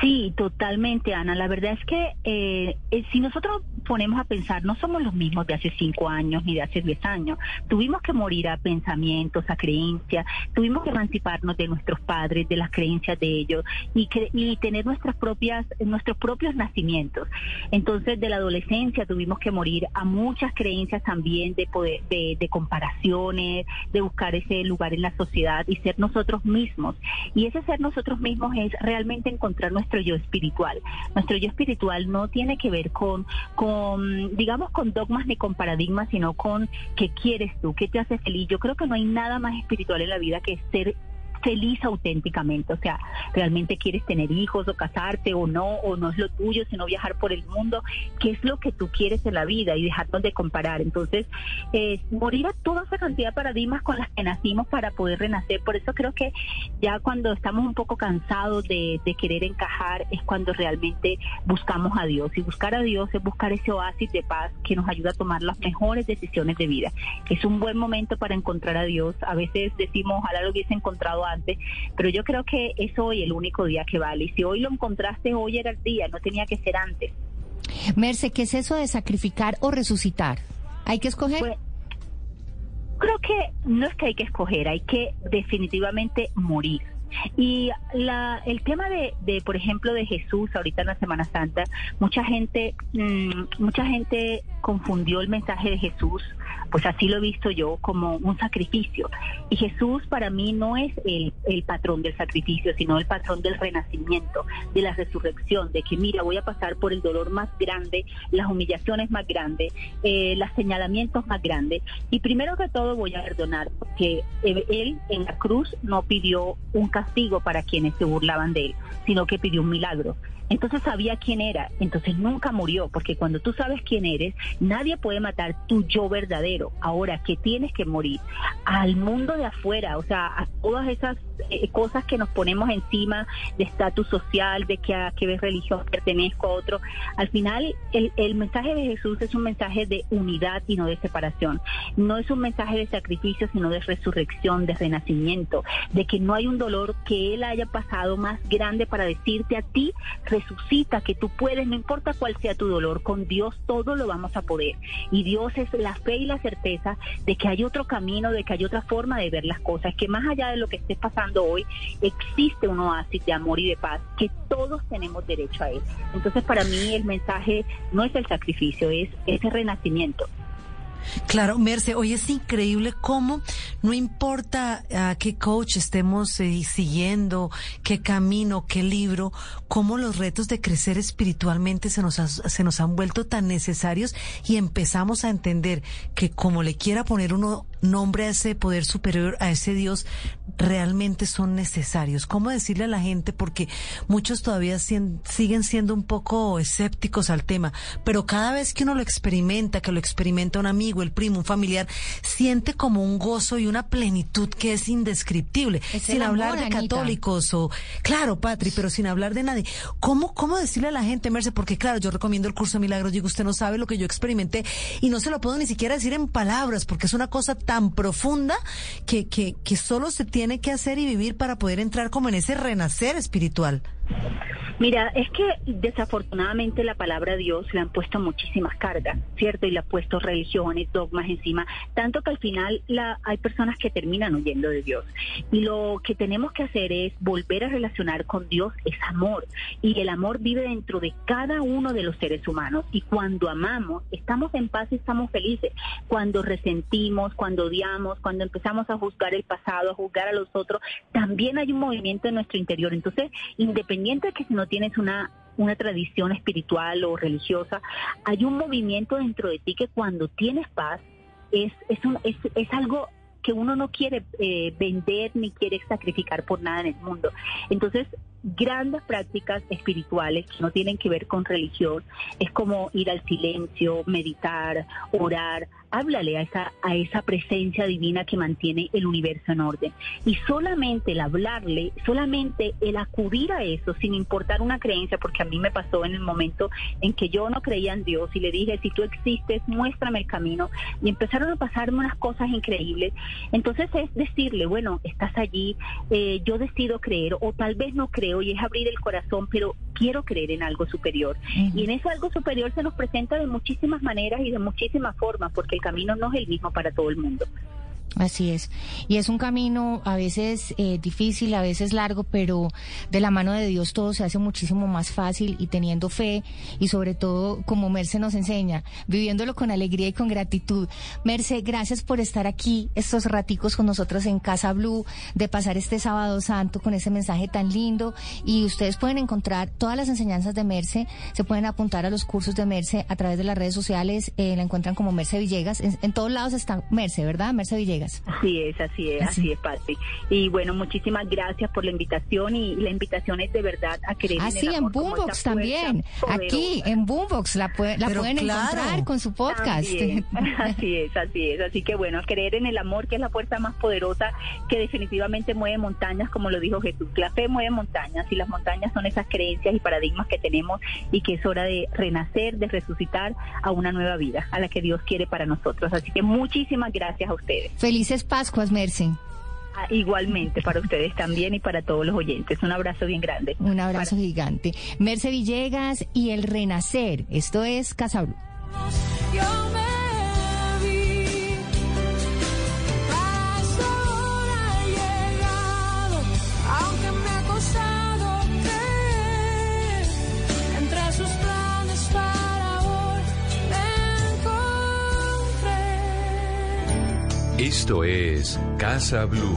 Sí, totalmente, Ana. La verdad es que eh, eh, si nosotros ponemos a pensar, no somos los mismos de hace cinco años ni de hace diez años. Tuvimos que morir a pensamientos, a creencias, tuvimos que emanciparnos de nuestros padres, de las creencias de ellos y, que, y tener nuestras propias, nuestros propios nacimientos. Entonces, de la adolescencia tuvimos que morir a muchas creencias también de, poder, de, de comparaciones, de buscar ese lugar en la sociedad y ser nosotros mismos. Y ese ser nosotros mismos es realmente encontrar nuestro yo espiritual. Nuestro yo espiritual no tiene que ver con, con, digamos, con dogmas ni con paradigmas, sino con qué quieres tú, qué te hace feliz. Yo creo que no hay nada más espiritual en la vida que ser feliz auténticamente, o sea, realmente quieres tener hijos o casarte o no, o no es lo tuyo, sino viajar por el mundo, qué es lo que tú quieres en la vida y dejarnos de comparar. Entonces, eh, morir a toda esa cantidad de paradigmas con las que nacimos para poder renacer. Por eso creo que ya cuando estamos un poco cansados de, de querer encajar es cuando realmente buscamos a Dios. Y buscar a Dios es buscar ese oasis de paz que nos ayuda a tomar las mejores decisiones de vida. Es un buen momento para encontrar a Dios. A veces decimos, ojalá lo hubiese encontrado antes, pero yo creo que es hoy el único día que vale. Y si hoy lo encontraste, hoy era el día, no tenía que ser antes. Merce, ¿qué es eso de sacrificar o resucitar? ¿Hay que escoger? Pues, creo que no es que hay que escoger, hay que definitivamente morir. Y la, el tema de, de, por ejemplo, de Jesús ahorita en la Semana Santa, mucha gente, mmm, mucha gente confundió el mensaje de Jesús, pues así lo he visto yo, como un sacrificio. Y Jesús para mí no es el, patrón del sacrificio, sino el patrón del renacimiento, de la resurrección, de que mira, voy a pasar por el dolor más grande, las humillaciones más grandes, eh, los señalamientos más grandes. Y primero que todo voy a perdonar, porque él en la cruz no pidió un castigo para quienes se burlaban de él, sino que pidió un milagro. Entonces sabía quién era, entonces nunca murió, porque cuando tú sabes quién eres, nadie puede matar tu yo verdadero. Ahora, que tienes que morir al mundo de afuera, o sea, a todas esas eh, cosas que nos ponemos encima de estatus social, de que a qué religión pertenezco a otro. Al final, el, el mensaje de Jesús es un mensaje de unidad y no de separación. No es un mensaje de sacrificio, sino de resurrección, de renacimiento, de que no hay un dolor que Él haya pasado más grande para decirte a ti, resucita, que tú puedes, no importa cuál sea tu dolor, con Dios todo lo vamos a poder. Y Dios es la fe y la certeza de que hay otro camino, de que hay otra forma de ver las cosas, que más allá de lo que estés pasando hoy, existe un oasis de amor y de paz, que todos tenemos derecho a él. Entonces para mí el mensaje no es el sacrificio, es ese renacimiento. Claro, Merce, hoy es increíble cómo no importa a qué coach estemos eh, siguiendo, qué camino, qué libro, cómo los retos de crecer espiritualmente se nos, ha, se nos han vuelto tan necesarios y empezamos a entender que como le quiera poner uno nombre a ese poder superior, a ese Dios, realmente son necesarios. ¿Cómo decirle a la gente? Porque muchos todavía siguen siendo un poco escépticos al tema, pero cada vez que uno lo experimenta, que lo experimenta un amigo, el primo, un familiar, siente como un gozo y una plenitud que es indescriptible, Es sin amor, hablar de Anita. católicos o, claro, Patri, pero sin hablar de nadie. ¿Cómo, cómo decirle a la gente, Merce? Porque claro, yo recomiendo el curso de milagros, digo, usted no sabe lo que yo experimenté y no se lo puedo ni siquiera decir en palabras, porque es una cosa tan profunda que, que, que solo se tiene que hacer y vivir para poder entrar como en ese renacer espiritual. Mira, es que desafortunadamente la palabra Dios le han puesto muchísimas cargas, ¿cierto? Y le han puesto religiones, dogmas encima, tanto que al final la, hay personas que terminan huyendo de Dios. Y lo que tenemos que hacer es volver a relacionar con Dios, es amor. Y el amor vive dentro de cada uno de los seres humanos. Y cuando amamos, estamos en paz y estamos felices. Cuando resentimos, cuando odiamos, cuando empezamos a juzgar el pasado, a juzgar a los otros, también hay un movimiento en nuestro interior. Entonces, independiente de que si no tienes una una tradición espiritual o religiosa, hay un movimiento dentro de ti que cuando tienes paz es, es, un, es, es algo que uno no quiere eh, vender ni quiere sacrificar por nada en el mundo. Entonces, grandes prácticas espirituales que no tienen que ver con religión, es como ir al silencio, meditar, orar, háblale a esa, a esa presencia divina que mantiene el universo en orden. Y solamente el hablarle, solamente el acudir a eso, sin importar una creencia, porque a mí me pasó en el momento en que yo no creía en Dios y le dije, si tú existes, muéstrame el camino. Y empezaron a pasarme unas cosas increíbles. Entonces es decirle, bueno, estás allí, eh, yo decido creer, o tal vez no creo, y es abrir el corazón, pero quiero creer en algo superior. Y en ese algo superior se nos presenta de muchísimas maneras y de muchísimas formas, porque el camino no es el mismo para todo el mundo. Así es. Y es un camino a veces eh, difícil, a veces largo, pero de la mano de Dios todo se hace muchísimo más fácil y teniendo fe y sobre todo, como Merce nos enseña, viviéndolo con alegría y con gratitud. Merce, gracias por estar aquí estos raticos con nosotros en Casa Blue, de pasar este sábado santo con ese mensaje tan lindo. Y ustedes pueden encontrar todas las enseñanzas de Merce, se pueden apuntar a los cursos de Merce a través de las redes sociales, eh, la encuentran como Merce Villegas. En, en todos lados está Merce, ¿verdad? Merce Villegas. Villegas. Así es, así es, así, es, Pati. Y bueno, muchísimas gracias por la invitación y la invitación es de verdad a querer. Así en, en Boombox también. Aquí en Boombox la, la pueden encontrar con su podcast. así es, así es. Así que bueno, creer en el amor, que es la fuerza más poderosa que definitivamente mueve montañas, como lo dijo Jesús. La fe mueve montañas y las montañas son esas creencias y paradigmas que tenemos y que es hora de renacer, de resucitar a una nueva vida, a la que Dios quiere para nosotros. Así que muchísimas gracias a ustedes. Felices Pascuas, Mercy. Ah, igualmente para ustedes también y para todos los oyentes. Un abrazo bien grande. Un abrazo gigante. Merce Villegas y el Renacer. Esto es Casa Esto es Casa Blue.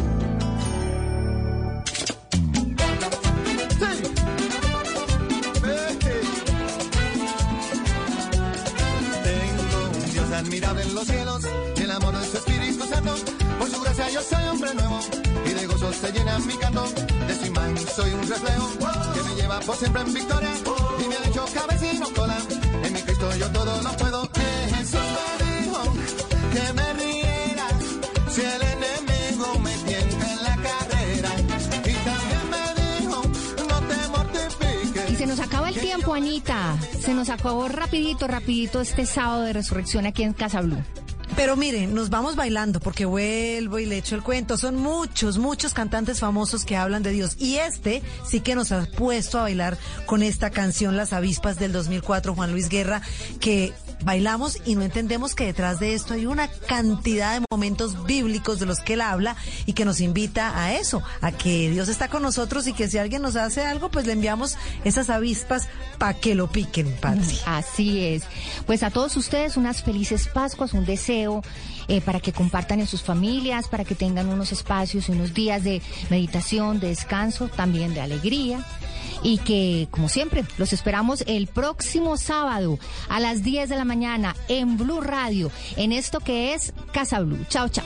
Tengo un Dios admirable en los cielos el amor de su Espíritu Santo. Por su gracia yo soy hombre nuevo y de gozo se llena mi canto. De su imagen soy un reflejo que me lleva por siempre en victoria y me ha hecho cabecino cola. En mi Cristo yo todo lo puedo. Jesús me que me si el enemigo me tienta en la carrera y también me dijo no te mortifiques. Y se nos acaba el tiempo, Anita. Se nos acabó rapidito, rapidito este sábado de resurrección aquí en Casa Blue. Pero miren, nos vamos bailando porque vuelvo y le echo el cuento. Son muchos, muchos cantantes famosos que hablan de Dios. Y este sí que nos ha puesto a bailar con esta canción Las Avispas del 2004, Juan Luis Guerra, que bailamos y no entendemos que detrás de esto hay una cantidad de momentos bíblicos de los que él habla y que nos invita a eso, a que Dios está con nosotros y que si alguien nos hace algo, pues le enviamos esas avispas para que lo piquen, padre. Así es. Pues a todos ustedes unas felices Pascuas, un deseo eh, para que compartan en sus familias, para que tengan unos espacios unos días de meditación, de descanso, también de alegría y que, como siempre, los esperamos el próximo sábado a las 10 de la mañana en Blue Radio, en esto que es Casa Blue. Chao, chao.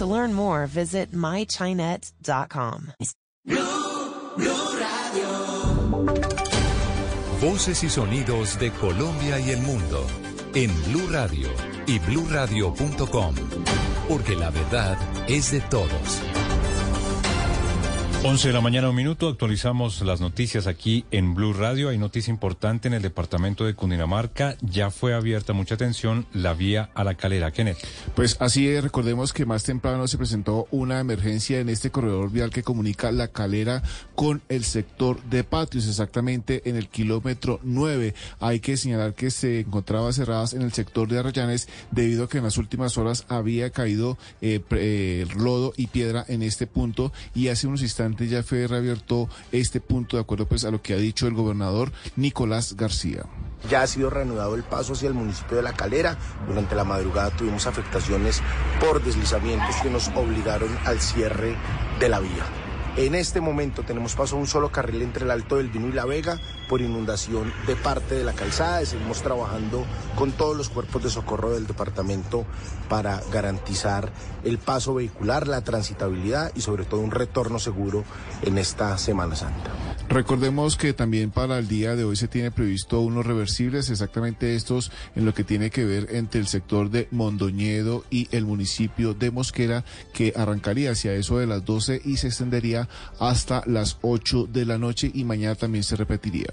To learn more, visit mychinet.com. Voces y sonidos de Colombia y el mundo en Blue Radio y bluradio.com, porque la verdad es de todos. 11 de la mañana, un minuto, actualizamos las noticias aquí en Blue Radio. Hay noticia importante en el departamento de Cundinamarca. Ya fue abierta, mucha atención, la vía a la calera. Kenneth. Pues así recordemos que más temprano se presentó una emergencia en este corredor vial que comunica la calera con el sector de patios, exactamente en el kilómetro 9. Hay que señalar que se encontraba cerradas en el sector de Arrayanes debido a que en las últimas horas había caído eh, eh, lodo y piedra en este punto y hace unos instantes ya fue reabierto este punto de acuerdo pues a lo que ha dicho el gobernador Nicolás García. Ya ha sido reanudado el paso hacia el municipio de La Calera. Durante la madrugada tuvimos afectaciones por deslizamientos que nos obligaron al cierre de la vía. En este momento tenemos paso a un solo carril entre el Alto del Vino y La Vega por inundación de parte de la calzada. Seguimos trabajando con todos los cuerpos de socorro del departamento para garantizar el paso vehicular, la transitabilidad y sobre todo un retorno seguro en esta Semana Santa. Recordemos que también para el día de hoy se tiene previsto unos reversibles, exactamente estos en lo que tiene que ver entre el sector de Mondoñedo y el municipio de Mosquera, que arrancaría hacia eso de las 12 y se extendería hasta las 8 de la noche y mañana también se repetiría.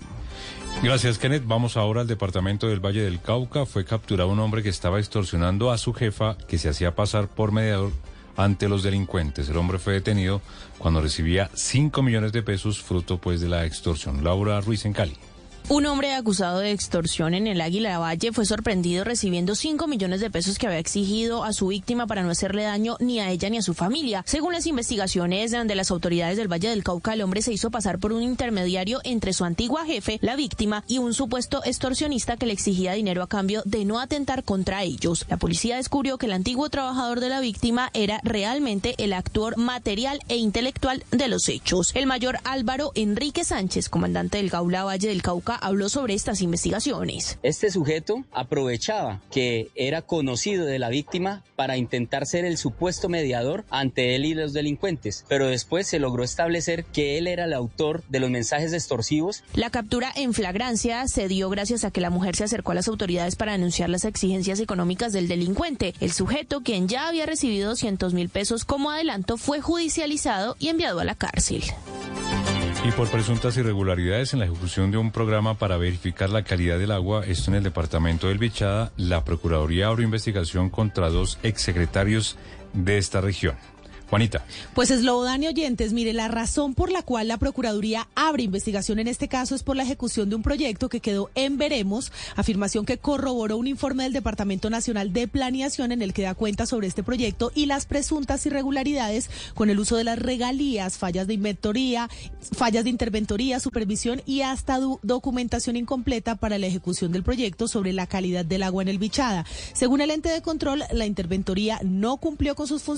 Gracias, Kenneth. Vamos ahora al departamento del Valle del Cauca. Fue capturado un hombre que estaba extorsionando a su jefa, que se hacía pasar por mediador ante los delincuentes. El hombre fue detenido cuando recibía 5 millones de pesos fruto pues de la extorsión. Laura Ruiz en Cali. Un hombre acusado de extorsión en el Águila Valle fue sorprendido recibiendo 5 millones de pesos que había exigido a su víctima para no hacerle daño ni a ella ni a su familia. Según las investigaciones de las autoridades del Valle del Cauca, el hombre se hizo pasar por un intermediario entre su antigua jefe, la víctima, y un supuesto extorsionista que le exigía dinero a cambio de no atentar contra ellos. La policía descubrió que el antiguo trabajador de la víctima era realmente el actor material e intelectual de los hechos. El mayor Álvaro Enrique Sánchez, comandante del Gaula Valle del Cauca, habló sobre estas investigaciones. Este sujeto aprovechaba que era conocido de la víctima para intentar ser el supuesto mediador ante él y los delincuentes, pero después se logró establecer que él era el autor de los mensajes extorsivos. La captura en flagrancia se dio gracias a que la mujer se acercó a las autoridades para denunciar las exigencias económicas del delincuente. El sujeto, quien ya había recibido 200 mil pesos como adelanto, fue judicializado y enviado a la cárcel. Y por presuntas irregularidades en la ejecución de un programa para verificar la calidad del agua, esto en el departamento del Bichada, la Procuraduría abrió investigación contra dos exsecretarios de esta región. Juanita. Pues Eslobodan oyentes, mire, la razón por la cual la Procuraduría abre investigación en este caso es por la ejecución de un proyecto que quedó en veremos, afirmación que corroboró un informe del Departamento Nacional de Planeación en el que da cuenta sobre este proyecto y las presuntas irregularidades con el uso de las regalías, fallas de inventoría, fallas de interventoría, supervisión y hasta documentación incompleta para la ejecución del proyecto sobre la calidad del agua en el Bichada. Según el ente de control, la interventoría no cumplió con sus funciones